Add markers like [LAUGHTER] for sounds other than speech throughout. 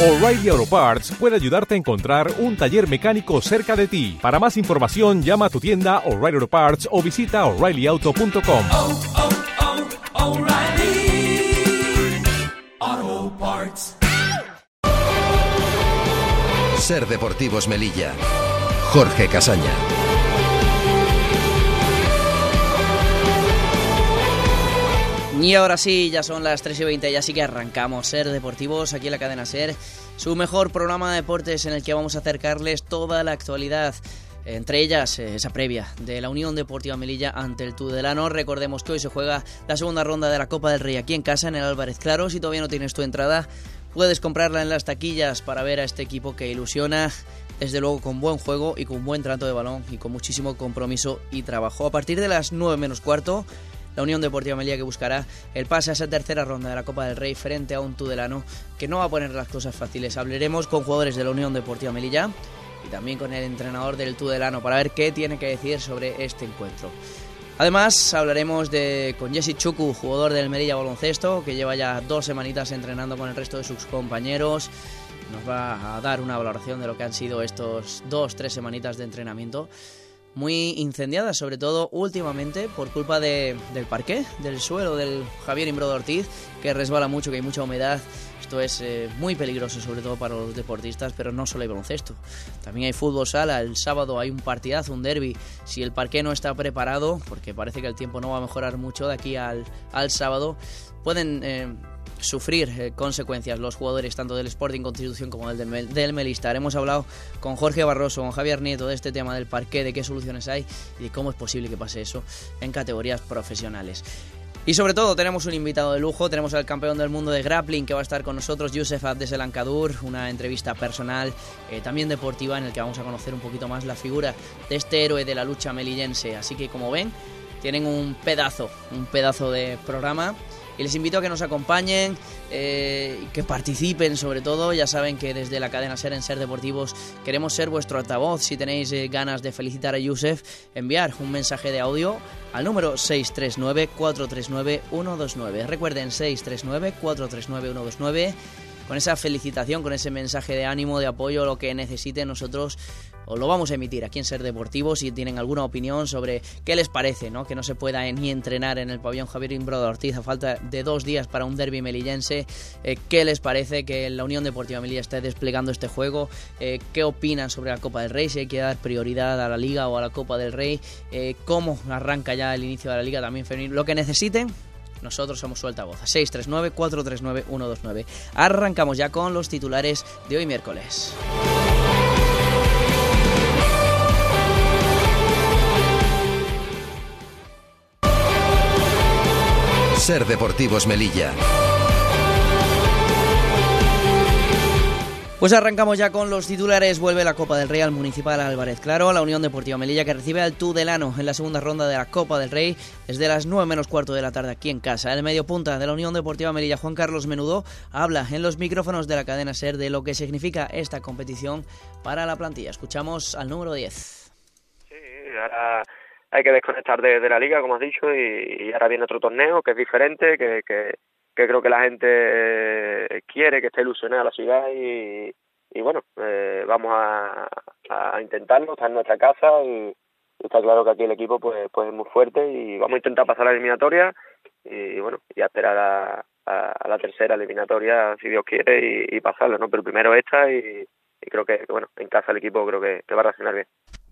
O'Reilly Auto Parts puede ayudarte a encontrar un taller mecánico cerca de ti. Para más información, llama a tu tienda O'Reilly Auto Parts o visita oreillyauto.com. oh, oh, O'Reilly Auto Parts. Ser Deportivos Melilla. Jorge Casaña. Y ahora sí, ya son las 3 y 20 y así que arrancamos Ser Deportivos aquí en la cadena Ser, su mejor programa de deportes en el que vamos a acercarles toda la actualidad. Entre ellas, eh, esa previa de la Unión Deportiva Melilla ante el Tudelano. Recordemos que hoy se juega la segunda ronda de la Copa del Rey aquí en casa, en el Álvarez Claro. Si todavía no tienes tu entrada, puedes comprarla en las taquillas para ver a este equipo que ilusiona, desde luego con buen juego y con buen trato de balón y con muchísimo compromiso y trabajo. A partir de las 9 menos cuarto, la Unión Deportiva Melilla que buscará el pase a esa tercera ronda de la Copa del Rey frente a un Tudelano que no va a poner las cosas fáciles. Hablaremos con jugadores de la Unión Deportiva Melilla y también con el entrenador del Tudelano para ver qué tiene que decir sobre este encuentro. Además, hablaremos de, con Jesse Chuku, jugador del Melilla Baloncesto, que lleva ya dos semanitas entrenando con el resto de sus compañeros. Nos va a dar una valoración de lo que han sido estos dos, tres semanitas de entrenamiento muy incendiadas, sobre todo últimamente por culpa de, del parqué, del suelo del Javier Imbrodo Ortiz, que resbala mucho, que hay mucha humedad. Esto es eh, muy peligroso, sobre todo para los deportistas, pero no solo hay baloncesto. También hay fútbol sala, el sábado hay un partidazo, un derby. Si el parqué no está preparado, porque parece que el tiempo no va a mejorar mucho de aquí al, al sábado, pueden... Eh, sufrir eh, consecuencias los jugadores tanto del Sporting Constitución como del, del, Melista. Hemos hablado con Jorge Barroso, con Javier Nieto de este tema del parqué, de qué soluciones hay y de cómo es posible que pase eso en categorías profesionales. Y sobre todo tenemos un invitado de lujo, tenemos al campeón del mundo de grappling que va a estar con nosotros, Yusef Abdeselancadur, una entrevista personal, eh, también deportiva, en el que vamos a conocer un poquito más la figura de este héroe de la lucha melillense. Así que como ven, tienen un pedazo, un pedazo de programa y les invito a que nos acompañen, eh, que participen sobre todo. Ya saben que desde la cadena Ser en Ser Deportivos queremos ser vuestro altavoz. Si tenéis eh, ganas de felicitar a Yusef, enviar un mensaje de audio al número 639-439-129. Recuerden 639-439-129 con esa felicitación, con ese mensaje de ánimo, de apoyo, lo que necesiten nosotros os lo vamos a emitir aquí en Ser Deportivos si tienen alguna opinión sobre qué les parece, ¿no? Que no se pueda ni entrenar en el pabellón Javier Imbrodo Ortiz a falta de dos días para un derby melillense. Eh, ¿Qué les parece que la Unión Deportiva Melilla esté desplegando este juego? Eh, ¿Qué opinan sobre la Copa del Rey? Si hay que dar prioridad a la Liga o a la Copa del Rey. Eh, ¿Cómo arranca ya el inicio de la Liga también femenil? Lo que necesiten, nosotros somos su altavoz. 639-439-129. Arrancamos ya con los titulares de hoy miércoles. Ser Deportivos Melilla. Pues arrancamos ya con los titulares. Vuelve la Copa del Rey al Municipal Álvarez Claro, la Unión Deportiva Melilla que recibe al Tudelano en la segunda ronda de la Copa del Rey desde las 9 menos cuarto de la tarde aquí en casa. El medio punta de la Unión Deportiva Melilla, Juan Carlos Menudo, habla en los micrófonos de la cadena SER de lo que significa esta competición para la plantilla. Escuchamos al número 10. Sí, ahora hay que desconectar de, de la liga, como has dicho, y, ahora viene otro torneo que es diferente, que, que, que creo que la gente quiere, que esté ilusionada la ciudad y, y bueno, eh, vamos a, a intentarlo, está en nuestra casa y, está claro que aquí el equipo pues, pues es muy fuerte y vamos a intentar pasar la eliminatoria y bueno, y a esperar a, a, a la tercera eliminatoria si Dios quiere y, y pasarlo, ¿no? Pero primero esta y, y creo que, bueno, en casa el equipo creo que, que va a reaccionar bien.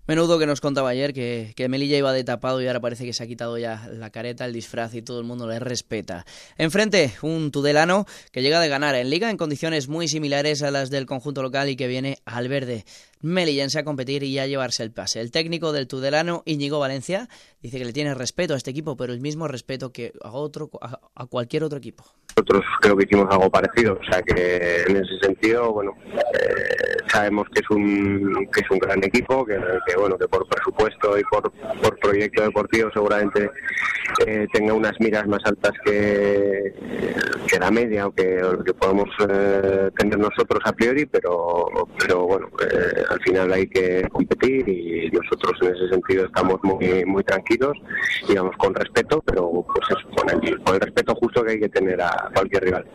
Menudo que nos contaba ayer que, que, Melilla iba de tapado y ahora parece que se ha quitado ya la careta, el disfraz y todo el mundo le respeta. Enfrente, un Tudelano que llega de ganar en liga en condiciones muy similares a las del conjunto local y que viene al verde melillense a competir y a llevarse el pase. El técnico del Tudelano, Íñigo Valencia, dice que le tiene respeto a este equipo, pero el mismo respeto que a, otro, a, a cualquier otro equipo. Nosotros creo que hicimos algo parecido, o sea que en ese sentido, bueno, eh, sabemos que es un que es un gran equipo, que, que bueno, que por presupuesto y por, por proyecto deportivo seguramente eh, tenga unas miras más altas que, que la media o que, que podemos eh, tener nosotros a priori, pero pero bueno, eh, al final hay que competir y nosotros en ese sentido estamos muy muy tranquilos y vamos con respeto, pero pues eso, con el, con el respeto justo que hay que tener a cualquier rival.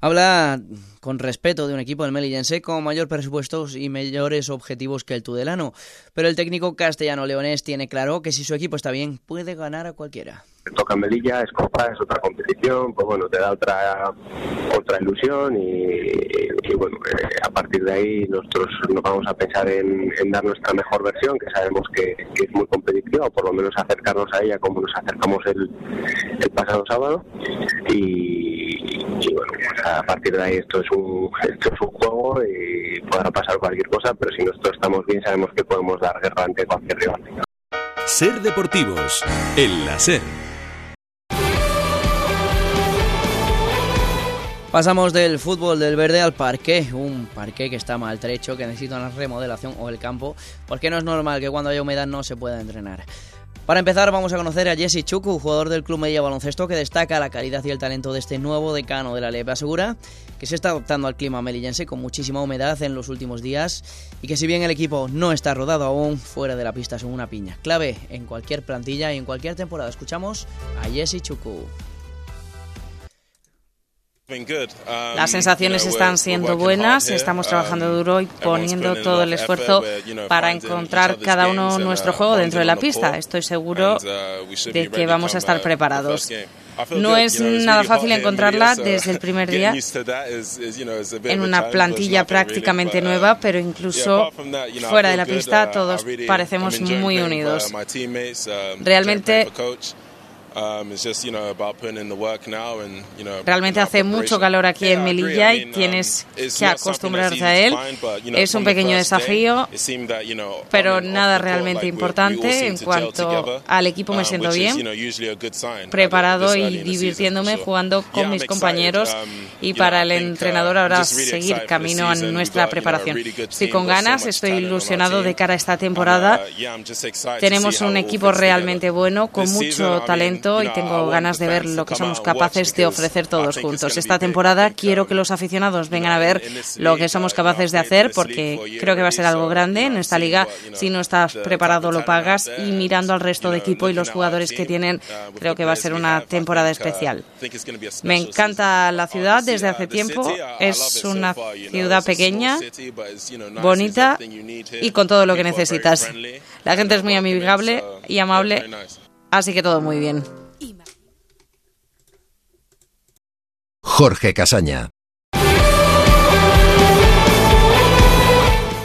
Habla con respeto de un equipo del Melillense con mayor presupuestos y mayores objetivos que el Tudelano, pero el técnico castellano-leonés tiene claro que si su equipo está bien, puede ganar a cualquiera toca Melilla, es Copa, es otra competición, pues bueno, te da otra otra ilusión y, bueno, eh, a partir de ahí nosotros nos vamos a pensar en, dar nuestra mejor versión, que sabemos que, es muy competitiva, o por lo menos acercarnos a ella como nos acercamos el, el pasado sábado y, bueno, pues a partir de ahí esto es un esto es un juego y podrá pasar cualquier cosa, pero si nosotros estamos bien sabemos que podemos dar guerra ante cualquier rival. Ser Deportivos, el láser. Pasamos del fútbol del verde al parque, un parque que está maltrecho, que necesita una remodelación o el campo, porque no es normal que cuando haya humedad no se pueda entrenar. Para empezar vamos a conocer a Jesse Chuku, jugador del Club Media Baloncesto que destaca la calidad y el talento de este nuevo decano de la LEP. Asegura que se está adaptando al clima melillense con muchísima humedad en los últimos días y que si bien el equipo no está rodado aún, fuera de la pista son una piña. Clave en cualquier plantilla y en cualquier temporada. Escuchamos a Jesse Chuku. Las sensaciones están siendo buenas, estamos trabajando um, duro y poniendo todo el esfuerzo para encontrar cada uno nuestro juego dentro de la pista. Estoy seguro uh, de que vamos a estar uh, preparados. No es nada fácil encontrarla uh, desde el primer [LAUGHS] día en una plantilla prácticamente nueva, pero incluso fuera de la pista todos parecemos muy unidos. Realmente Realmente hace mucho calor aquí en Melilla y um, tienes que acostumbrarte a él. Es un pequeño desafío, pero nada realmente importante. En cuanto al equipo me um, siento bien, preparado y divirtiéndome jugando con mis compañeros um, y para el entrenador ahora seguir camino a nuestra preparación. Estoy con ganas, estoy ilusionado de cara a esta temporada. Uh, Tenemos un equipo realmente bueno, con mucho talento y tengo ganas de ver lo que somos capaces de ofrecer todos juntos. Esta temporada quiero que los aficionados vengan a ver lo que somos capaces de hacer porque creo que va a ser algo grande en esta liga. Si no estás preparado lo pagas y mirando al resto de equipo y los jugadores que tienen, creo que va a ser una temporada especial. Me encanta la ciudad desde hace tiempo. Es una ciudad pequeña, bonita y con todo lo que necesitas. La gente es muy amigable y amable, así que todo muy bien. Jorge Casaña.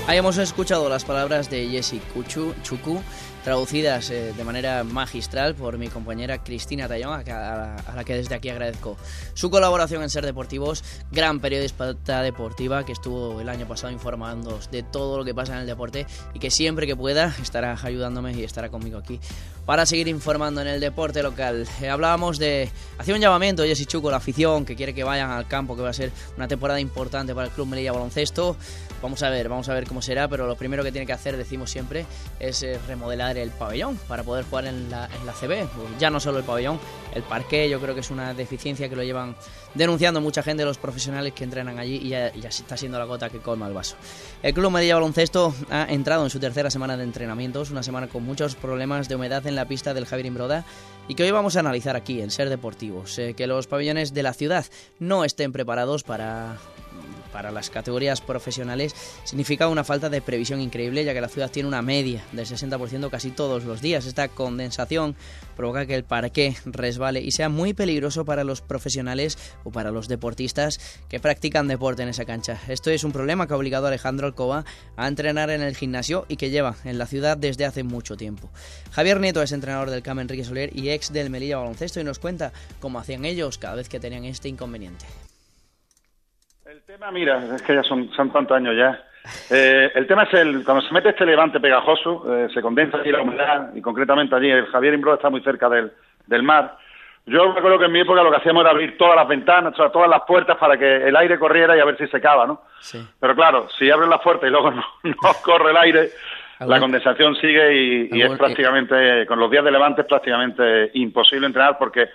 Ahí hemos escuchado las palabras de Jesse Chuku, traducidas eh, de manera magistral por mi compañera Cristina Tallón, a, la que desde aquí agradezco su colaboración en Ser Deportivos, gran periodista deportiva que estuvo el año pasado informando de todo lo que pasa en el deporte y que siempre que pueda estará ayudándome y estará conmigo aquí para seguir informando en el deporte local. Eh, hablábamos de. Hacía un llamamiento, Jessy Chuco, la afición, que quiere que vayan al campo, que va a ser una temporada importante para el Club Melilla Baloncesto. Vamos a ver, vamos a ver cómo será, pero lo primero que tiene que hacer, decimos siempre, es eh, remodelar el pabellón para poder jugar en la, CB. Ya no solo el pabellón, el parque, yo creo que es una deficiencia que lo llevan denunciando mucha gente, los profesionales que entrenan allí, y ya, está siendo la gota que colma el vaso. El Club Melilla Baloncesto ha entrado en su tercera semana de entrenamientos, una semana con muchos problemas de humedad en la pista del Javier Imbroda y que hoy vamos a analizar aquí en Ser Deportivos. Que los pabellones de la ciudad no estén preparados para para las categorías profesionales significa una falta de previsión increíble, ya que la ciudad tiene una media del 60% casi todos los días. Esta condensación provoca que el parque resbale y sea muy peligroso para los profesionales o para los deportistas que practican deporte en esa cancha. Esto es un problema que ha obligado a Alejandro Alcoba a entrenar en el gimnasio y que lleva en la ciudad desde hace mucho tiempo. Javier Nieto es entrenador del CAM Enrique Soler y ex del Melilla Baloncesto y nos cuenta cómo hacían ellos cada vez que tenían este inconveniente. Tema, mira, es que ya son, son tantos años ya. Eh, el tema es el cuando se mete este levante pegajoso, eh, se condensa allí la humedad y concretamente allí el Javier Imbro está muy cerca del, del mar. Yo me acuerdo que en mi época lo que hacíamos era abrir todas las ventanas, todas las puertas para que el aire corriera y a ver si secaba, ¿no? Sí. Pero claro, si abres las puertas y luego [LAUGHS] no, corre el aire, la condensación sigue y, y es prácticamente, con los días de levante es prácticamente imposible entrenar porque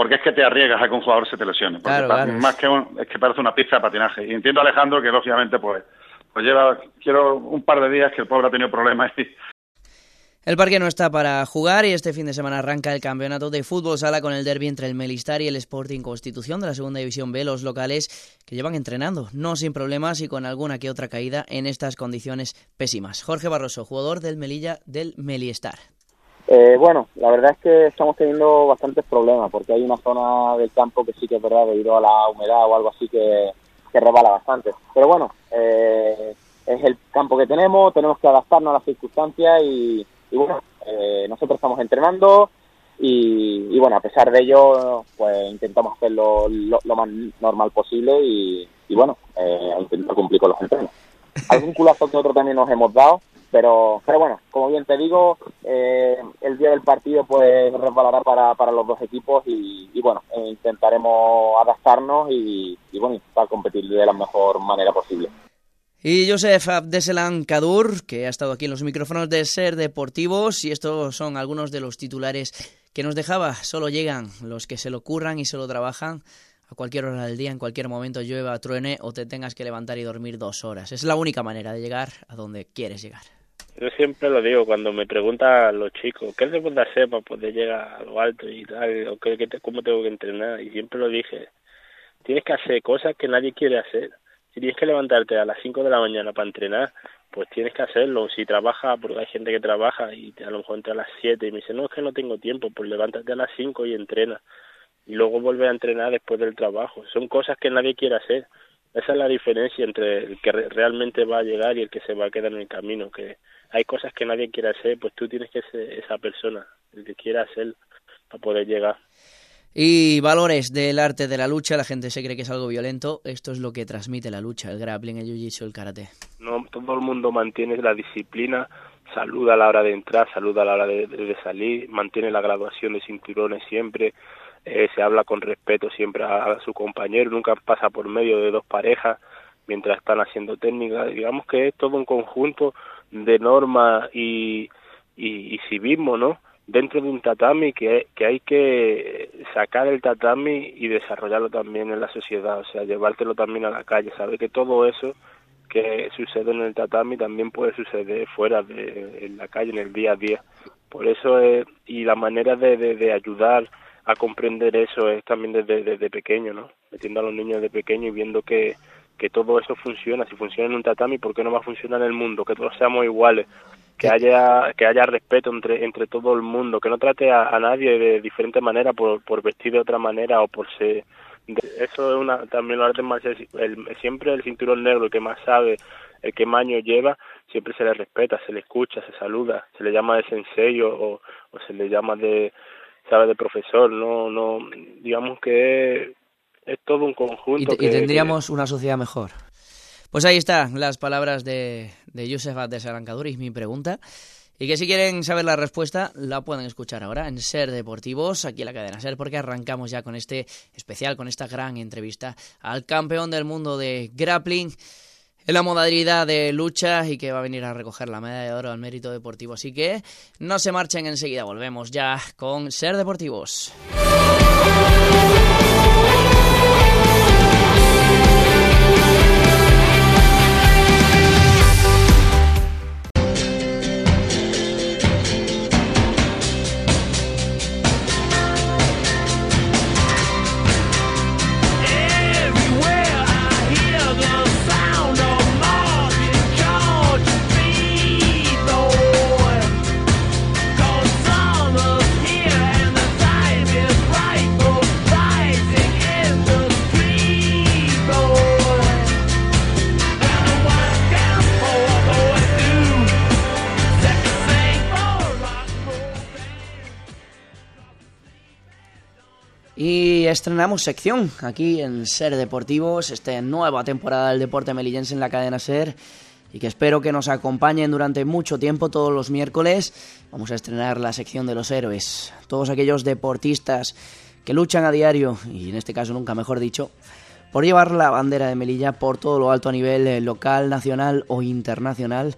porque es que te arriesgas a que un jugador se te lesione. Más que es que parece una pista de patinaje. Y entiendo, Alejandro, que lógicamente, pues, pues lleva, quiero un par de días que el pobre ha tenido problemas y, El parque no está para jugar y este fin de semana arranca el campeonato de fútbol sala con el derby entre el Melistar y el Sporting Constitución de la segunda división B, los locales que llevan entrenando, no sin problemas y con alguna que otra caída en estas condiciones pésimas. Jorge Barroso, jugador del Melilla del Melistar. Eh, bueno, la verdad es que estamos teniendo bastantes problemas porque hay una zona del campo que sí que es verdad debido a la humedad o algo así que, que rebala bastante. Pero bueno, eh, es el campo que tenemos, tenemos que adaptarnos a las circunstancias y, bueno, eh, nosotros estamos entrenando y, bueno, a pesar de ello, pues intentamos hacerlo lo, más normal posible y, bueno, eh, intentar cumplir con los entrenos. Algún culazo que otro también nos hemos dado, pero pero bueno, como bien te digo, eh, el día del partido pues resbalará para, para los dos equipos y, bueno, intentaremos adaptarnos y, bueno, intentar competir de la mejor manera posible. Y Josef Abdeselan Kadur, que ha estado aquí en los micrófonos de Ser Deportivos, y estos son algunos de los titulares que nos dejaba. Solo llegan los que se lo curran y se lo trabajan a cualquier hora del día, en cualquier momento llueva, truene o te tengas que levantar y dormir dos horas. Es la única manera de llegar a donde quieres llegar. Yo siempre lo digo cuando me preguntan los chicos, ¿qué se puede hacer para poder llegar a lo alto y tal? O qué, ¿Cómo tengo que entrenar? Y siempre lo dije, tienes que hacer cosas que nadie quiere hacer si tienes que levantarte a las 5 de la mañana para entrenar, pues tienes que hacerlo. Si trabajas, porque hay gente que trabaja y a lo mejor entra a las 7 y me dice, no, es que no tengo tiempo, pues levántate a las 5 y entrena. Y luego vuelve a entrenar después del trabajo. Son cosas que nadie quiere hacer. Esa es la diferencia entre el que realmente va a llegar y el que se va a quedar en el camino. Que hay cosas que nadie quiere hacer, pues tú tienes que ser esa persona, el que quiera hacer para poder llegar. Y valores del arte de la lucha, la gente se cree que es algo violento, esto es lo que transmite la lucha, el grappling, el jiu-jitsu, el karate. No, todo el mundo mantiene la disciplina, saluda a la hora de entrar, saluda a la hora de, salir, mantiene la graduación de cinturones siempre, eh, se habla con respeto siempre a, su compañero, nunca pasa por medio de dos parejas mientras están haciendo técnica, digamos que es todo un conjunto de normas y, y, y civismo, ¿no? dentro de un tatami que, que hay que sacar el tatami y desarrollarlo también en la sociedad, o sea, llevártelo también a la calle, saber que todo eso que sucede en el tatami también puede suceder fuera de en la calle, en el día a día. Por eso, es, y la manera de, de, ayudar a comprender eso es también desde, desde pequeño, ¿no? Metiendo a los niños de pequeño y viendo que, que todo eso funciona. Si funciona en un tatami, ¿por qué no va a funcionar en el mundo? Que todos seamos iguales que haya que haya respeto entre entre todo el mundo que no trate a, nadie de diferente manera por, por vestir de otra manera o por ser eso es una también lo artes marciales el, siempre el cinturón negro el que más sabe el que más años lleva siempre se le respeta se le escucha se saluda se le llama de sensei o, o se le llama de sabe de profesor no no digamos que es, todo un conjunto y, tendríamos una sociedad mejor pues ahí están las palabras de, de Yusef y mi pregunta. Y que si quieren saber la respuesta, la pueden escuchar ahora en Ser Deportivos, aquí en la cadena Ser, porque arrancamos ya con este especial, con esta gran entrevista al campeón del mundo de grappling en la modalidad de lucha y que va a venir a recoger la medalla de oro al mérito deportivo. Así que no se marchen enseguida, volvemos ya con Ser Deportivos. Estrenamos sección aquí en Ser Deportivos, esta nueva temporada del deporte melillense en la cadena Ser y que espero que nos acompañen durante mucho tiempo todos los miércoles. Vamos a estrenar la sección de los héroes, todos aquellos deportistas que luchan a diario, y en este caso nunca mejor dicho, por llevar la bandera de Melilla por todo lo alto a nivel eh, local, nacional o internacional,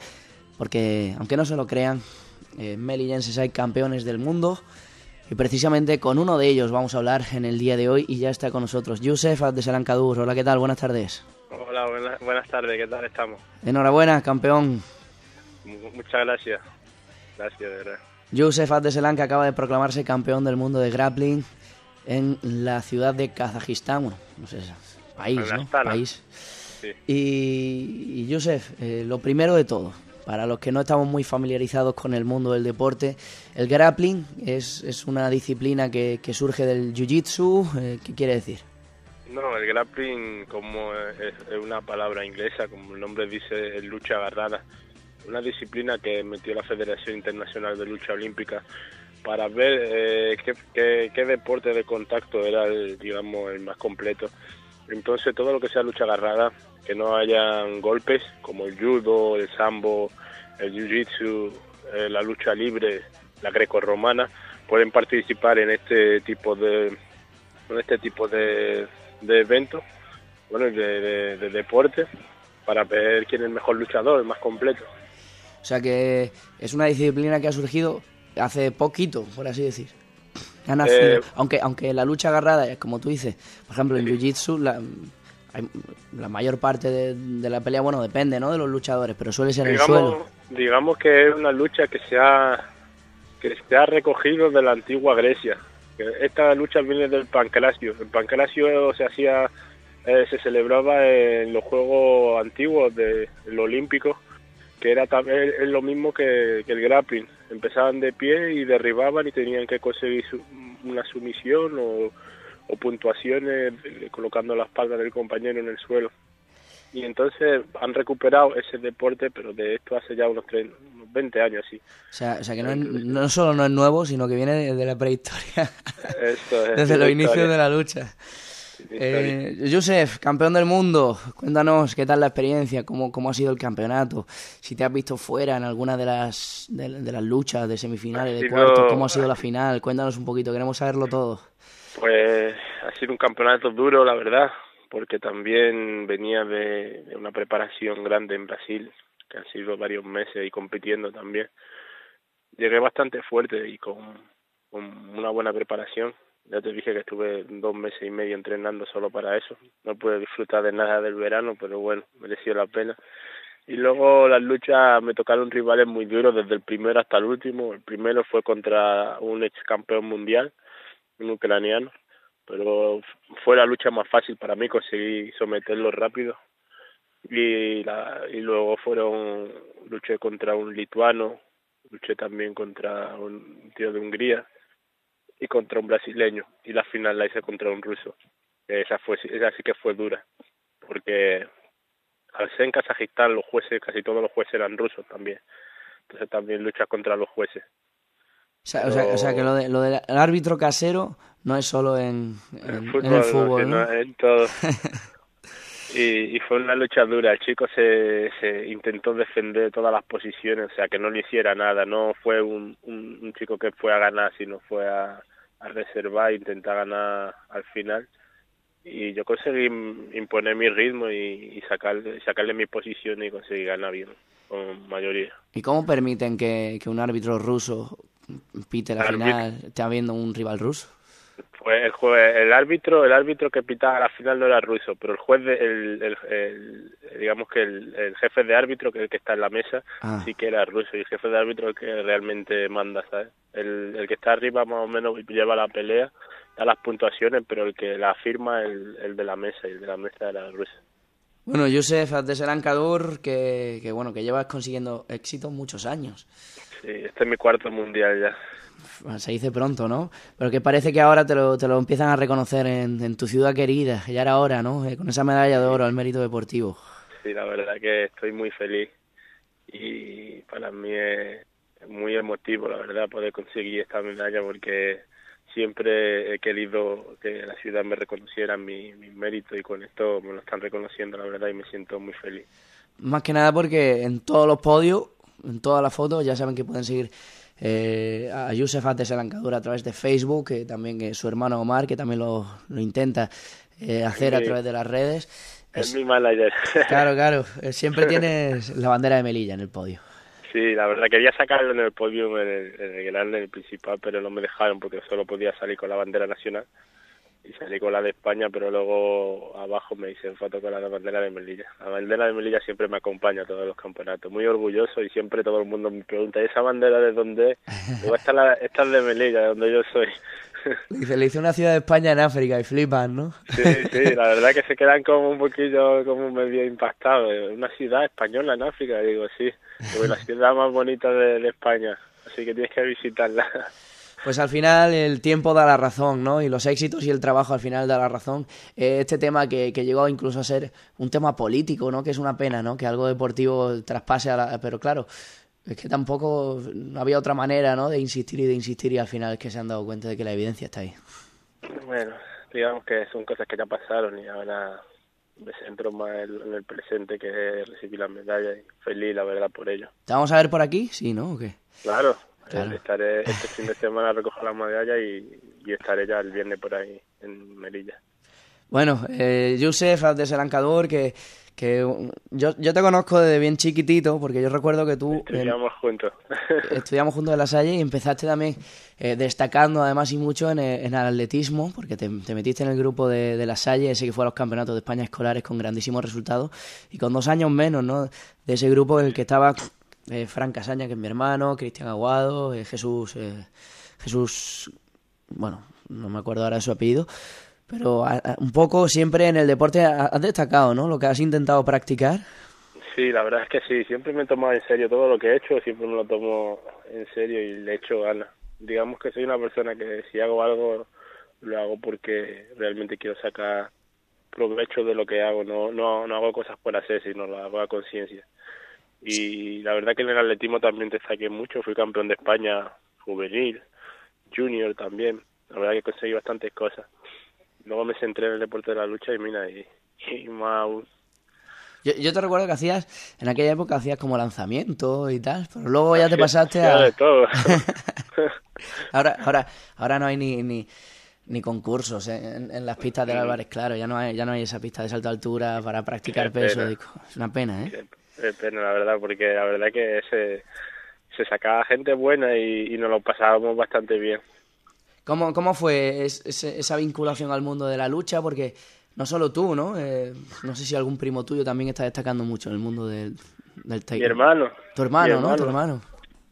porque aunque no se lo crean, eh, melillenses hay campeones del mundo y precisamente con uno de ellos vamos a hablar en el día de hoy y ya está con nosotros Yusef de Salancadur. Hola, ¿qué tal? Buenas tardes. Hola, buenas, tardes, ¿qué tal estamos? Enhorabuena, campeón. muchas gracias. Gracias, de verdad. Yusef acaba de proclamarse campeón del mundo de grappling en la ciudad de Kazajistán, bueno, no sé, país, ¿no? País. Y, y Yusef, eh, lo primero de todo, para los que no estamos muy familiarizados con el mundo del deporte, el grappling es, es una disciplina que, que surge del jiu-jitsu. Eh, ¿Qué quiere decir? No, el grappling como es, una palabra inglesa, como el nombre dice, es lucha agarrada. Una disciplina que metió la Federación Internacional de Lucha Olímpica para ver eh, qué, qué, deporte de contacto era el, digamos, el más completo. Entonces todo lo que sea lucha agarrada, que no hayan golpes como el judo, el sambo, el jiu-jitsu, eh, la lucha libre, la greco-romana, pueden participar en este tipo de en este tipo de, de eventos, bueno, de, de, deporte, para ver quién es el mejor luchador, el más completo. O sea que es una disciplina que ha surgido hace poquito, por así decir. Eh, aunque, aunque la lucha agarrada, como tú dices, por ejemplo, en Jiu-Jitsu, la, la mayor parte de, la pelea, bueno, depende ¿no? de los luchadores, pero suele ser en el suelo. Digamos que es una lucha que se ha, que se ha recogido de la antigua Grecia esta lucha viene del pancracio. El pancracio se hacía, eh, se celebraba en los Juegos antiguos de lo olímpico, que era también es lo mismo que, el grappling. Empezaban de pie y derribaban y tenían que conseguir una sumisión o, o puntuaciones colocando la espalda del compañero en el suelo y entonces han recuperado ese deporte, pero de esto hace ya unos, 20 años, sí. O sea, o sea que no, no solo no es nuevo, sino que viene de, la prehistoria, [LAUGHS] [LAUGHS] desde los inicios de la lucha. Eh, Joseph, campeón del mundo, cuéntanos qué tal la experiencia, cómo, cómo ha sido el campeonato, si te has visto fuera en alguna de las, de, las luchas de semifinales, de cuartos, cómo ha sido la final, cuéntanos un poquito, queremos saberlo todo. Pues ha sido un campeonato duro, la verdad, porque también venía de, una preparación grande en Brasil, que ha sido varios meses ahí compitiendo también. Llegué bastante fuerte y con, una buena preparación. Ya te dije que estuve dos meses y medio entrenando solo para eso. No pude disfrutar de nada del verano, pero bueno, mereció la pena. Y luego las luchas me tocaron rivales muy duros desde el primero hasta el último. El primero fue contra un ex campeón mundial, ucraniano, pero fue la lucha más fácil para mí, conseguí someterlo rápido. Y, la, y luego fueron, luché contra un lituano, luché también contra un tío de Hungría y contra un brasileño. Y la final la hice contra un ruso. Esa, fue, esa sí que fue dura, porque al ser en Kazajistán los jueces, casi todos los jueces eran rusos también. Entonces también luchas contra los jueces. O sea, o sea, que lo, de, lo del árbitro casero no es solo en, en, el fútbol, ¿no? en todo. [LAUGHS] y, y, fue una lucha dura. El chico se, se intentó defender todas las posiciones, o sea, que no le hiciera nada. No fue un, un, chico que fue a ganar, sino fue a, a reservar e intentar ganar al final. Y yo conseguí imponer mi ritmo y, y sacarle, sacarle mi posición y conseguí ganar bien, con mayoría. ¿Y cómo permiten que, que un árbitro ruso pite la final, está viendo un rival ruso. Pues el, juez, el árbitro el árbitro que pitaba la final no era ruso, pero el juez, el, el, digamos que el, jefe de árbitro, que el que está en la mesa, ah. sí que era ruso, y el jefe de árbitro es el que realmente manda, ¿sabes? El, el que está arriba más o menos lleva la pelea, da las puntuaciones, pero el que la firma es el, de la mesa, y el de la mesa era ruso. Bueno, Josef de que, que bueno, que llevas consiguiendo éxito muchos años. Sí, este es mi cuarto mundial ya. Se dice pronto, ¿no? Pero que parece que ahora te lo, te lo empiezan a reconocer en, tu ciudad querida, ya era hora, ¿no? Eh, con esa medalla de oro al mérito deportivo. Sí, la verdad que estoy muy feliz y para mí es muy emotivo, la verdad, poder conseguir esta medalla porque siempre he querido que la ciudad me reconociera mi, mi mérito y con esto me lo están reconociendo, la verdad, y me siento muy feliz. Más que nada porque en todos los podios en todas las fotos. Ya saben que pueden seguir eh, a Yusef antes de a través de Facebook, que también que su hermano Omar, que también lo, lo intenta eh, hacer a través de las redes. Es, mi manager. [LAUGHS] Claro, claro. [LAUGHS] Eh, siempre tienes la bandera de Melilla en el podio. Sí, la verdad quería sacarlo en el podio, en el, en el grande, en el principal, pero no me dejaron porque solo podía salir con la bandera nacional. Y salí con la de España, pero luego abajo me hice foto con la bandera de Melilla. La bandera de Melilla siempre me acompaña a todos los campeonatos, muy orgulloso y siempre todo el mundo me pregunta, ¿esa bandera de dónde es? [LAUGHS] esta, la, esta es de Melilla, de donde yo soy. Dice, le hice una ciudad de España en África y flipan, ¿no? Sí, sí, la verdad que se quedan como un poquillo, como medio impactados. Una ciudad española en África, digo, sí. la ciudad más bonita de España, así que tienes que visitarla. Pues al final el tiempo da la razón, ¿no? Y los éxitos y el trabajo al final da la razón. Eh, este tema que, que, llegó incluso a ser un tema político, ¿no? Que es una pena, ¿no? Que algo deportivo traspase a la... Pero claro, es que tampoco no había otra manera, ¿no? De insistir y de insistir y al final es que se han dado cuenta de que la evidencia está ahí. Bueno, digamos que son cosas que ya pasaron y ahora me centro más en el presente que recibir la medalla y feliz, la verdad, por ello. ¿Te vamos a ver por aquí? Sí, ¿no? ¿O qué? Claro, Estaré [LAUGHS] este fin de semana a recoger la medalla y, estaré ya el viernes por ahí en Melilla. Bueno, eh, Yusef de Selancador, que, que yo, yo te conozco desde bien chiquitito, porque yo recuerdo que tú... Estudiamos juntos. [LAUGHS] estudiamos juntos en la Salle y empezaste también eh, destacando además y mucho en, eh, en el atletismo, porque te, metiste en el grupo de, de la Salle, ese que fue a los campeonatos de España escolares con grandísimos resultados, y con dos años menos, ¿no? De ese grupo en el que estaba eh, Fran Casaña, que es mi hermano, Cristian Aguado, eh, Jesús, eh, Jesús, bueno, no me acuerdo ahora de su apellido, pero un poco siempre en el deporte has destacado, ¿no? Lo que has intentado practicar. Sí, la verdad es que sí, siempre me he tomado en serio todo lo que he hecho, siempre me lo tomo en serio y le echo ganas. Digamos que soy una persona que si hago algo, lo hago porque realmente quiero sacar provecho de lo que hago, no, no, no hago cosas por hacer, sino lo hago a conciencia y la verdad que en el atletismo también te saqué mucho, fui campeón de España juvenil, junior también, la verdad que conseguí bastantes cosas. Luego me centré en el deporte de la lucha y mira, y, más yo, yo, te recuerdo que hacías, en aquella época hacías como lanzamiento y tal, pero luego ya te pasaste a... De todo. [LAUGHS] ahora, ahora, ahora no hay ni, ni, ni concursos en, las pistas del Álvarez, claro, ya no hay, ya no hay esa pista de salto de altura para practicar peso, es una pena, ¿eh? Es pena, la verdad, porque la verdad que se, se sacaba gente buena y, nos lo pasábamos bastante bien. ¿Cómo, cómo fue esa vinculación al mundo de la lucha? Porque no solo tú, ¿no? Eh, no sé si algún primo tuyo también está destacando mucho en el mundo del, del Mi hermano. Tu hermano, ¿no? Tu hermano.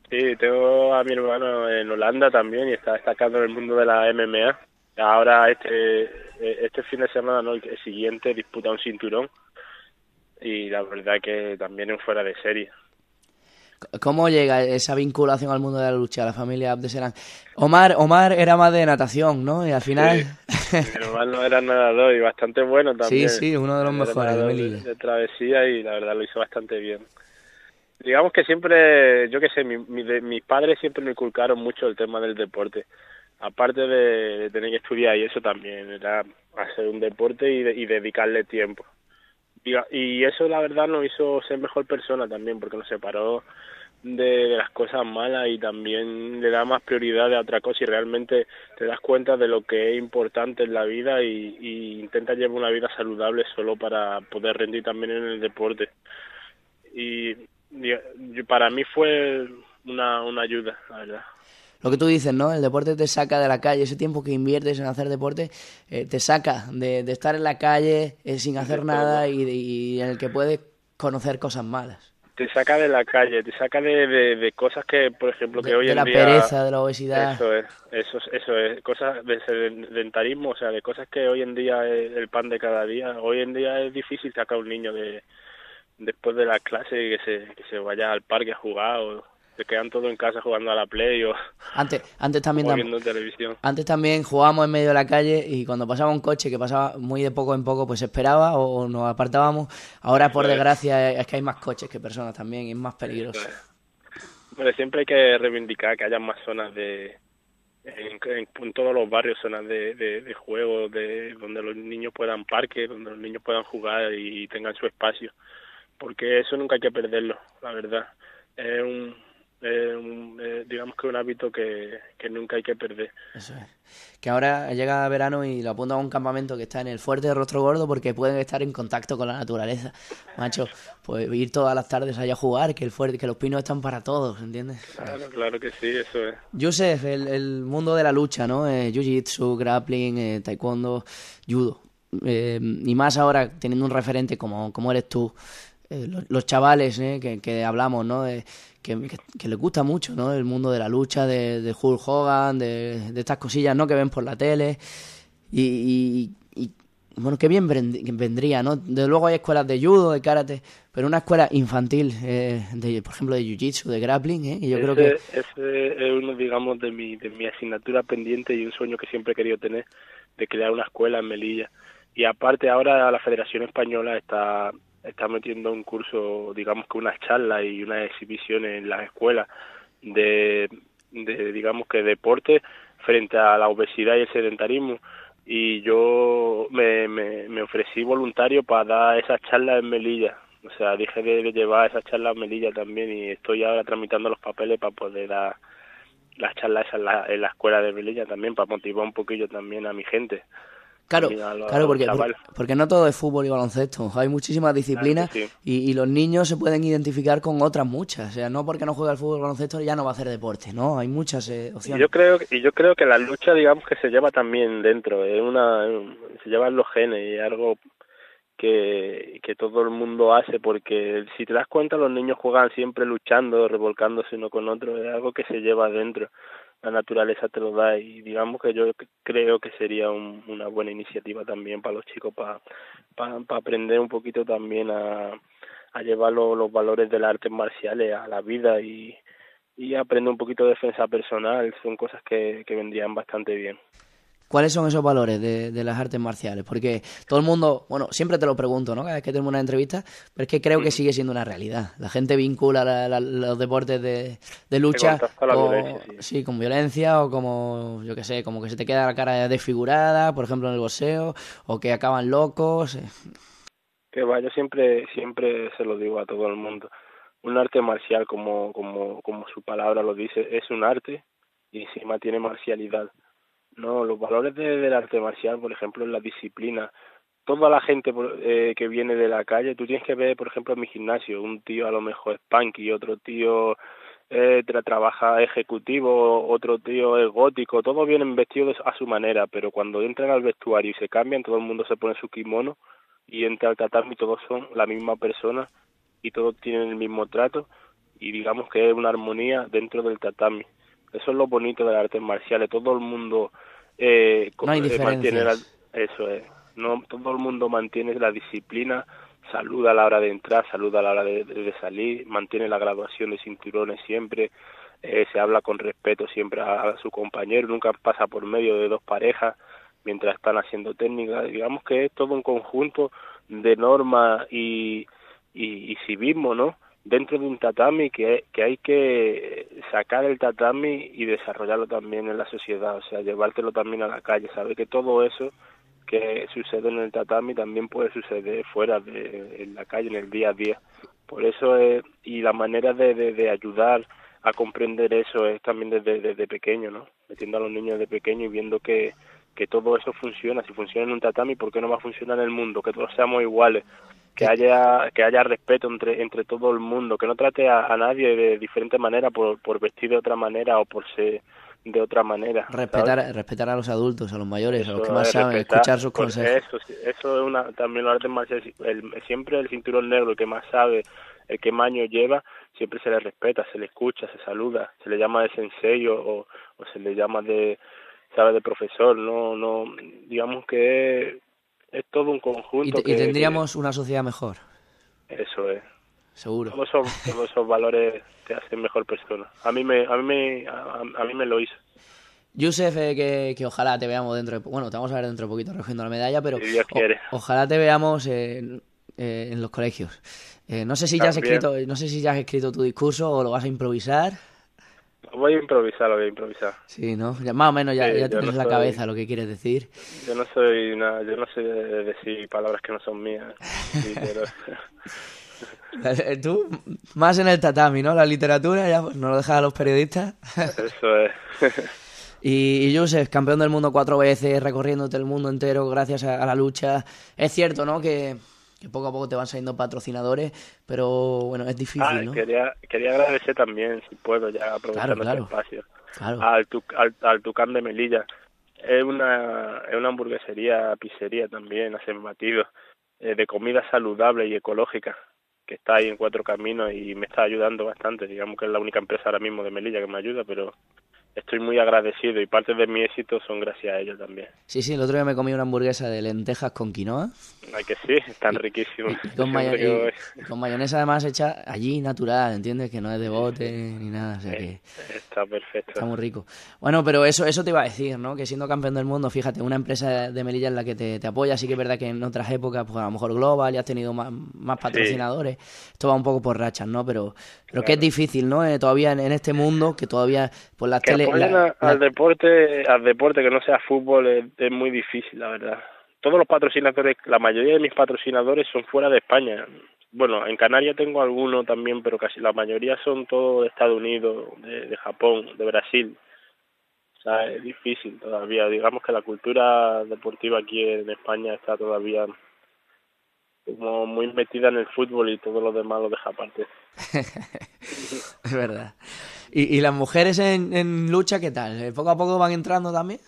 Sí, tengo a mi hermano en Holanda también y está destacando en el mundo de la MMA. Ahora este este fin de semana, no, el siguiente, disputa un cinturón y la verdad que también en fuera de serie. ¿Cómo llega esa vinculación al mundo de la lucha, la familia Abdeserán? Omar, Omar era más de natación, ¿no? Y al final... Sí. Mi hermano era nadador y bastante bueno también. Sí, sí, uno de los mejores de, de, travesía y la verdad lo hizo bastante bien. Digamos que siempre, yo qué sé, mi, mis padres siempre me inculcaron mucho el tema del deporte. Aparte de, tener que estudiar y eso también, era hacer un deporte y, y dedicarle tiempo y eso la verdad nos hizo ser mejor persona también porque nos separó de, las cosas malas y también le da más prioridad a otra cosa y realmente te das cuenta de lo que es importante en la vida y, intenta llevar una vida saludable solo para poder rendir también en el deporte. Y, y para mí fue una, una ayuda la verdad lo que tú dices, ¿no? El deporte te saca de la calle, ese tiempo que inviertes en hacer deporte eh, te saca de, estar en la calle eh, sin hacer nada y, en el que puedes conocer cosas malas. Te saca de la calle, te saca de, de, cosas que, por ejemplo, que hoy en día... De la pereza, de la obesidad. Eso es, eso es, eso es, cosas de sedentarismo, o sea, de cosas que hoy en día es el pan de cada día. Hoy en día es difícil sacar a un niño de después de la clase y que se, que se vaya al parque a jugar o se quedan todos en casa jugando a la Play o, [LAUGHS] antes, antes también viendo televisión. Antes también jugábamos en medio de la calle y cuando pasaba un coche que pasaba muy de poco en poco, pues esperaba o nos apartábamos. Ahora, por desgracia, es que hay más coches que personas también y es más peligroso. Bueno, siempre hay que reivindicar que haya más zonas de... En, todos los barrios zonas de, de, de juego, de donde los niños puedan parque, donde los niños puedan jugar y tengan su espacio, porque eso nunca hay que perderlo, la verdad. Es un, eh, digamos que un hábito que, que nunca hay que perder. Eso es. Que ahora llega verano y lo apunta a un campamento que está en el fuerte de Rostro Gordo porque pueden estar en contacto con la naturaleza. Macho, pues ir todas las tardes allá a jugar, que el fuerte, que los pinos están para todos, ¿entiendes? Claro, claro que sí, eso es. Joseph, el, el mundo de la lucha, ¿no? Eh, Jiu-Jitsu, grappling, eh, taekwondo, judo. Eh, y más ahora teniendo un referente como, como eres tú, eh, los, chavales eh, que, que, hablamos, ¿no? De, que, que, les gusta mucho, ¿no? El mundo de la lucha, de, de Hulk Hogan, de, de, estas cosillas, ¿no? Que ven por la tele. Y, y, bueno, qué bien vendría, ¿no? Desde luego hay escuelas de judo, de karate, pero una escuela infantil, eh, de, por ejemplo, de jiu-jitsu, de grappling, ¿eh? Y yo creo que... Ese es uno, digamos, de mi, de mi asignatura pendiente y un sueño que siempre he querido tener, de crear una escuela en Melilla. Y aparte ahora la Federación Española está está metiendo un curso, digamos que unas charlas y una exhibición en las escuelas de, de, digamos que deporte frente a la obesidad y el sedentarismo. Y yo me, me, me ofrecí voluntario para dar esas charlas en Melilla. O sea dije de, llevar esas charlas en Melilla también y estoy ahora tramitando los papeles para poder dar las charlas en la, en la escuela de Melilla también para motivar un poquillo también a mi gente Claro, claro porque, porque, no todo es fútbol y baloncesto. Hay muchísimas disciplinas y, y, los niños se pueden identificar con otras muchas. O sea, no porque no juega el fútbol y baloncesto ya no va a hacer deporte, ¿no? Hay muchas eh, opciones. Y yo creo, y yo creo que la lucha, digamos, que se lleva también dentro. Es una, se lleva en los genes y es algo que, que todo el mundo hace porque si te das cuenta los niños juegan siempre luchando, revolcándose uno con otro. Es algo que se lleva dentro la naturaleza te lo da y digamos que yo creo que sería una buena iniciativa también para los chicos para, para, aprender un poquito también a, llevar los, valores de las artes marciales a la vida y, y aprender un poquito de defensa personal son cosas que, que vendrían bastante bien. ¿Cuáles son esos valores de, de, las artes marciales? Porque todo el mundo, bueno, siempre te lo pregunto, ¿no? Cada vez que tengo una entrevista, pero es que creo que mm. sigue siendo una realidad. La gente vincula los deportes de, de lucha con, sí. con violencia o como, yo qué sé, como que se te queda la cara desfigurada, por ejemplo, en el boxeo, o que acaban locos. Eh. Que va, yo siempre, siempre se lo digo a todo el mundo. Un arte marcial, como, como, como su palabra lo dice, es un arte y encima tiene marcialidad no, los valores de, del arte marcial, por ejemplo, en la disciplina. Toda la gente eh, que viene de la calle, tú tienes que ver, por ejemplo, en mi gimnasio, un tío a lo mejor es punky, otro tío eh, trabaja ejecutivo, otro tío es gótico, todos vienen vestidos a su manera, pero cuando entran al vestuario y se cambian, todo el mundo se pone su kimono y entra al tatami, todos son la misma persona y todos tienen el mismo trato y digamos que es una armonía dentro del tatami. Eso es lo bonito de las artes marciales. Todo el mundo eh, no hay eh, mantiene eso es. No todo el mundo mantiene la disciplina, saluda a la hora de entrar, saluda a la hora de, salir, mantiene la graduación de cinturones siempre, eh, se habla con respeto siempre a, su compañero, nunca pasa por medio de dos parejas mientras están haciendo técnica. Digamos que es todo un conjunto de normas y, y, y civismo, ¿no? Dentro de un tatami que, que hay que sacar el tatami y desarrollarlo también en la sociedad, o sea, llevártelo también a la calle, saber que todo eso que sucede en el tatami también puede suceder fuera de en la calle, en el día a día. Por eso es, y la manera de, de, ayudar a comprender eso es también desde, desde pequeño, ¿no? Metiendo a los niños de pequeño y viendo que, que todo eso funciona. Si funciona en un tatami, ¿por qué no va a funcionar en el mundo? Que todos seamos iguales, que haya que haya respeto entre entre todo el mundo, que no trate a, nadie de diferente manera por, por vestir de otra manera o por ser de otra manera. Respetar respetar a los adultos, a los mayores, a los que más saben, escuchar sus consejos. Eso, eso es una también lo artes marciales, el, siempre el cinturón negro, el que más sabe, el que más años lleva, siempre se le respeta, se le escucha, se saluda, se le llama de sensei o, o se le llama de sabe de profesor, no no digamos que es todo un conjunto. Y, tendríamos una sociedad mejor. Eso es. Seguro. [LAUGHS] Todos esos, valores te hacen mejor persona. A mí me, a mí me, a, mí me lo hizo. Yusef, eh, que, que, ojalá te veamos dentro de... Bueno, te vamos a ver dentro de poquito recogiendo la medalla, pero Dios quiere. ojalá te veamos en, eh, en los colegios. Eh, no sé si ya has escrito, no sé si ya has escrito tu discurso o lo vas a improvisar. Voy a improvisar, lo voy a improvisar. Sí, ¿no? más o menos ya, ya tienes la cabeza lo que quieres decir. Yo no soy nada, yo no sé decir palabras que no son mías. [LAUGHS] Tú, más en el tatami, ¿no? La literatura ya pues, no lo dejas a los periodistas. Eso es. [LAUGHS] y, y Joseph, campeón del mundo cuatro veces, recorriéndote el mundo entero gracias a, la lucha. Es cierto, ¿no? Que, poco a poco te van saliendo patrocinadores, pero bueno, es difícil, ah, ¿no? Quería, quería agradecer también, si puedo, ya aprovechando este espacio, Al, al, al Tucán de Melilla. Es una, es una hamburguesería, pizzería también, hacen batidos eh, de comida saludable y ecológica que está ahí en Cuatro Caminos y me está ayudando bastante. Digamos que es la única empresa ahora mismo de Melilla que me ayuda, pero estoy muy agradecido y parte de mi éxito son gracias a ellos también. Sí, sí, el otro día me comí una hamburguesa de lentejas con quinoa. Ay, que sí, están riquísimos. con, mayonesa además hecha allí natural, ¿entiendes? Que no es de bote ni nada, o sea que... Está perfecto. Está muy rico. Bueno, pero eso eso te iba a decir, ¿no? Que siendo campeón del mundo, fíjate, una empresa de Melilla en la que te, apoya, sí que es verdad que en otras épocas, pues a lo mejor Global ya has tenido más, patrocinadores, esto va un poco por rachas, ¿no? Pero, pero que es difícil, ¿no? Eh, todavía en, este mundo, que todavía por las al deporte, al deporte que no sea fútbol es, muy difícil, la verdad. Todos los patrocinadores, la mayoría de mis patrocinadores son fuera de España. Bueno, en Canarias tengo algunos también, pero casi la mayoría son todos de Estados Unidos, de, de Japón, de Brasil. O sea, es difícil todavía. Digamos que la cultura deportiva aquí en España está todavía como muy metida en el fútbol y todo lo demás lo deja aparte. [LAUGHS] es verdad. ¿Y, ¿Y, las mujeres en, en lucha qué tal? ¿Eh, ¿Poco a poco van entrando también?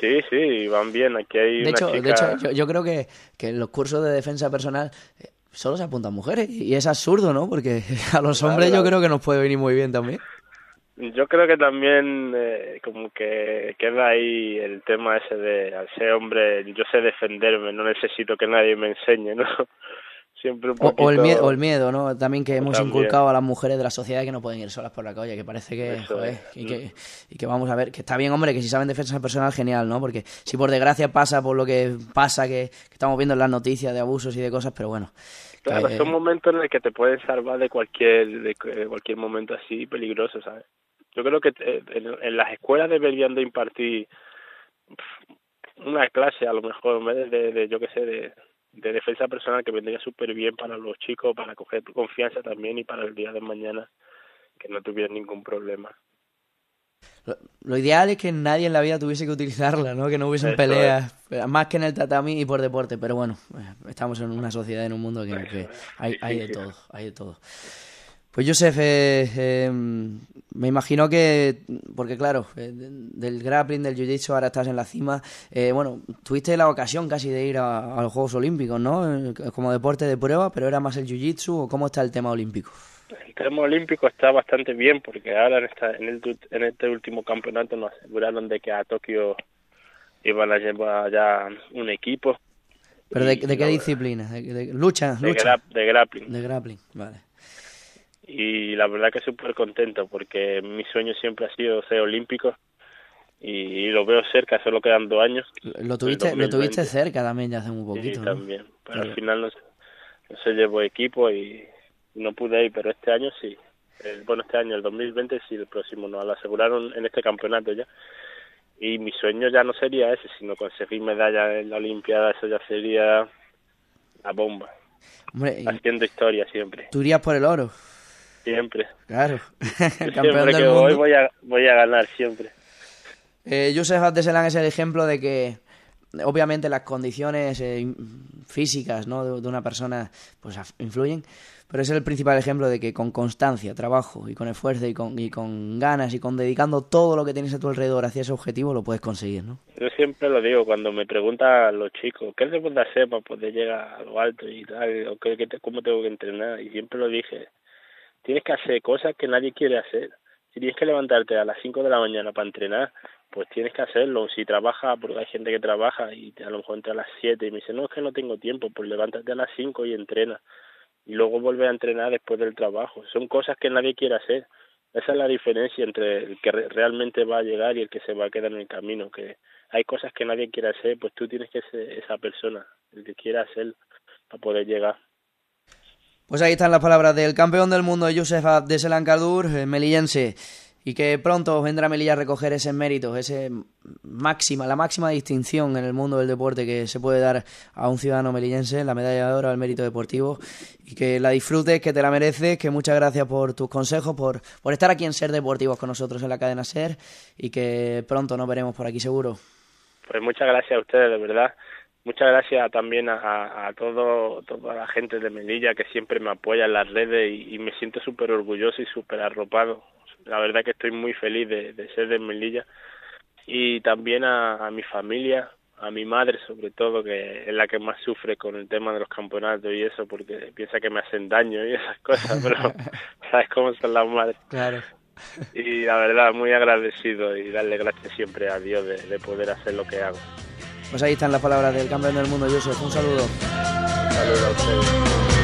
Sí, sí, van bien. Aquí hay de hecho, de hecho yo, yo, creo que, que en los cursos de defensa personal eh, solo se apuntan mujeres y es absurdo, ¿no? Porque [LAUGHS] a los hombres yo creo que nos puede venir muy bien también. Yo creo que también eh, como que queda ahí el tema ese de al ser hombre yo sé defenderme, no necesito que nadie me enseñe, ¿no? Siempre un poquito... o, el miedo, o el miedo, ¿no? También que hemos inculcado a las mujeres de la sociedad que no pueden ir solas por la calle, que parece que, joder, y que, y que vamos a ver, que está bien, hombre, que si saben defensa personal, genial, ¿no? Porque si por desgracia pasa por lo que pasa, que, estamos viendo en las noticias de abusos y de cosas, pero bueno. Claro, son momentos en los que te pueden salvar de cualquier, de cualquier momento así peligroso, ¿sabes? Yo creo que eh, en, las escuelas deberían de impartir una clase, a lo mejor, en vez de, de, yo qué sé, de, de defensa personal que vendría súper bien para los chicos, para coger confianza también y para el día de mañana que no tuvieran ningún problema. Lo, ideal es que nadie en la vida tuviese que utilizarla, ¿no? Que no hubiesen peleas, más que en el tatami y por deporte. Pero bueno, eh, estamos en una sociedad, en un mundo que, que hay, hay de [LAUGHS] todo, hay de todo. Pues Joseph, eh, em, me imagino que, porque claro, eh, del grappling, del jiu-jitsu, ahora estás en la cima. Eh, bueno, tuviste la ocasión casi de ir a, los Juegos Olímpicos, ¿no? Como deporte de prueba, pero era más el jiu-jitsu o cómo está el tema olímpico. El tema olímpico está bastante bien porque ahora en, esta, en, el, en este último campeonato nos aseguraron de que a Tokio iban a llevar ya un equipo. ¿Pero de, qué disciplina? ¿De, lucha? De, de grappling. De grappling, vale y la verdad que súper contento porque mi sueño siempre ha sido ser olímpico y, lo veo cerca, solo quedan dos años. Lo tuviste, lo tuviste cerca también ya hace un poquito. Sí, también, pero al final no, se llevó equipo y no pude ir, pero este año sí. bueno, este año, el 2020 sí, el próximo nos lo aseguraron en este campeonato ya. Y mi sueño ya no sería ese, sino conseguir medalla en la Olimpiada, eso ya sería la bomba. Haciendo historia siempre. ¿Tú irías por el oro? Siempre. Claro. [LAUGHS] siempre que voy, voy a, voy a ganar, siempre. Eh, Joseph es el ejemplo de que, obviamente, las condiciones eh, físicas ¿no? de, una persona pues influyen, pero es el principal ejemplo de que con constancia, trabajo y con esfuerzo y con, y con ganas y con dedicando todo lo que tienes a tu alrededor hacia ese objetivo, lo puedes conseguir, ¿no? Yo siempre lo digo cuando me preguntan los chicos, ¿qué debo hacer para poder llegar a lo alto y tal? ¿O qué, cómo tengo que entrenar? Y siempre lo dije, tienes que hacer cosas que nadie quiere hacer. Si tienes que levantarte a las 5 de la mañana para entrenar, pues tienes que hacerlo. Si trabajas, porque hay gente que trabaja y a lo mejor entra a las 7 y me dice, no, es que no tengo tiempo, pues levántate a las 5 y entrena. Y luego vuelve a entrenar después del trabajo. Son cosas que nadie quiere hacer. Esa es la diferencia entre el que realmente va a llegar y el que se va a quedar en el camino. Que hay cosas que nadie quiere hacer, pues tú tienes que ser esa persona, el que quiera hacer para poder llegar. Pues ahí están las palabras del campeón del mundo, Josef de Selancadur, melillense. y que pronto vendrá Melilla a recoger ese mérito, ese máxima, la máxima distinción en el mundo del deporte que se puede dar a un ciudadano melillense, la medalla de oro al mérito deportivo, y que la disfrutes, que te la mereces, que muchas gracias por tus consejos, por, por estar aquí en Ser Deportivos con nosotros en la cadena Ser, y que pronto nos veremos por aquí seguro. Pues muchas gracias a ustedes, de verdad. Muchas gracias también a, a todo, toda la gente de Melilla que siempre me apoya en las redes y, y me siento súper orgulloso y súper arropado la verdad que estoy muy feliz de, ser de Melilla y también a, mi familia, a mi madre sobre todo, que es la que más sufre con el tema de los campeonatos y eso, porque piensa que me hacen daño y esas cosas, pero [LAUGHS] sabes cómo son las madres. Claro. Y la verdad, muy agradecido y darle gracias siempre a Dios de, de poder hacer lo que hago. Pues ahí están las palabras del campeón del mundo, Joseph. Un saludo. Un saludo a ustedes.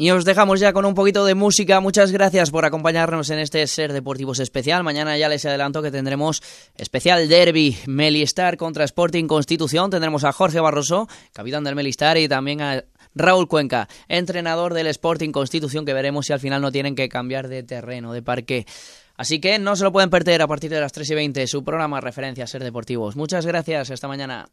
Y os dejamos ya con un poquito de música. Muchas gracias por acompañarnos en este Ser Deportivos especial. Mañana ya les adelanto que tendremos especial derby Melistar contra Sporting Constitución. Tendremos a Jorge Barroso, capitán del Melistar, y también a Raúl Cuenca, entrenador del Sporting Constitución, que veremos si al final no tienen que cambiar de terreno, de parque. Así que no se lo pueden perder a partir de las 3 y 20, su programa referencia Ser Deportivos. Muchas gracias, hasta mañana.